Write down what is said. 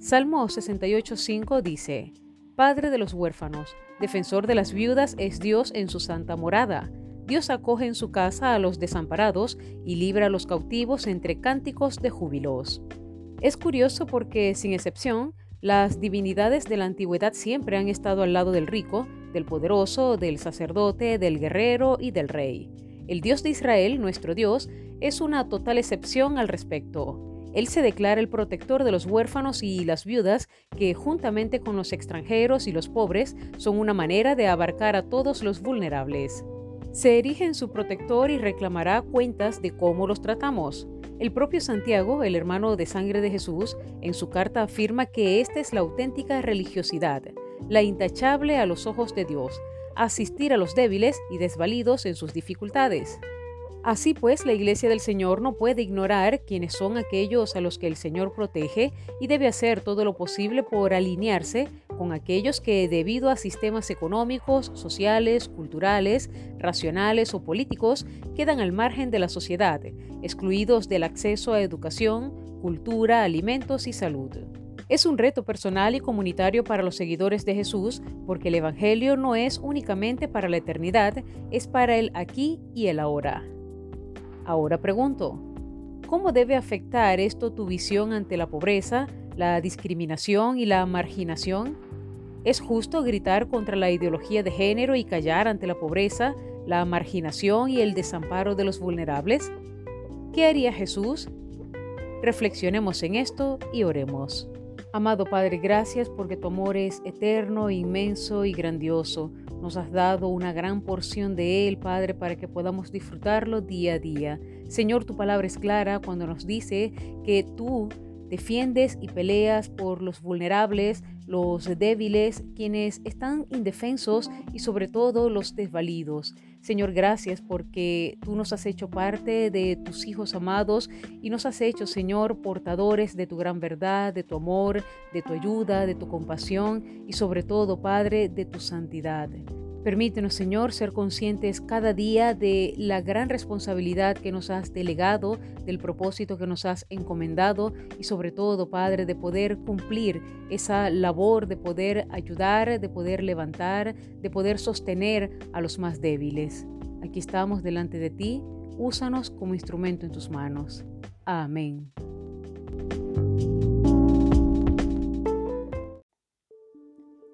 Salmo 68.5 dice, Padre de los huérfanos, defensor de las viudas es Dios en su santa morada. Dios acoge en su casa a los desamparados y libra a los cautivos entre cánticos de júbilos. Es curioso porque, sin excepción, las divinidades de la antigüedad siempre han estado al lado del rico, del poderoso, del sacerdote, del guerrero y del rey. El Dios de Israel, nuestro Dios, es una total excepción al respecto. Él se declara el protector de los huérfanos y las viudas, que juntamente con los extranjeros y los pobres son una manera de abarcar a todos los vulnerables. Se erige en su protector y reclamará cuentas de cómo los tratamos. El propio Santiago, el hermano de sangre de Jesús, en su carta afirma que esta es la auténtica religiosidad, la intachable a los ojos de Dios, asistir a los débiles y desvalidos en sus dificultades. Así pues, la Iglesia del Señor no puede ignorar quiénes son aquellos a los que el Señor protege y debe hacer todo lo posible por alinearse con aquellos que debido a sistemas económicos, sociales, culturales, racionales o políticos quedan al margen de la sociedad, excluidos del acceso a educación, cultura, alimentos y salud. Es un reto personal y comunitario para los seguidores de Jesús porque el Evangelio no es únicamente para la eternidad, es para el aquí y el ahora. Ahora pregunto, ¿cómo debe afectar esto tu visión ante la pobreza, la discriminación y la marginación? ¿Es justo gritar contra la ideología de género y callar ante la pobreza, la marginación y el desamparo de los vulnerables? ¿Qué haría Jesús? Reflexionemos en esto y oremos. Amado Padre, gracias porque tu amor es eterno, inmenso y grandioso. Nos has dado una gran porción de Él, Padre, para que podamos disfrutarlo día a día. Señor, tu palabra es clara cuando nos dice que tú defiendes y peleas por los vulnerables, los débiles, quienes están indefensos y sobre todo los desvalidos. Señor, gracias porque tú nos has hecho parte de tus hijos amados y nos has hecho, Señor, portadores de tu gran verdad, de tu amor, de tu ayuda, de tu compasión y sobre todo, Padre, de tu santidad. Permítenos, Señor, ser conscientes cada día de la gran responsabilidad que nos has delegado, del propósito que nos has encomendado y sobre todo, Padre, de poder cumplir esa labor, de poder ayudar, de poder levantar, de poder sostener a los más débiles. Aquí estamos delante de ti, úsanos como instrumento en tus manos. Amén.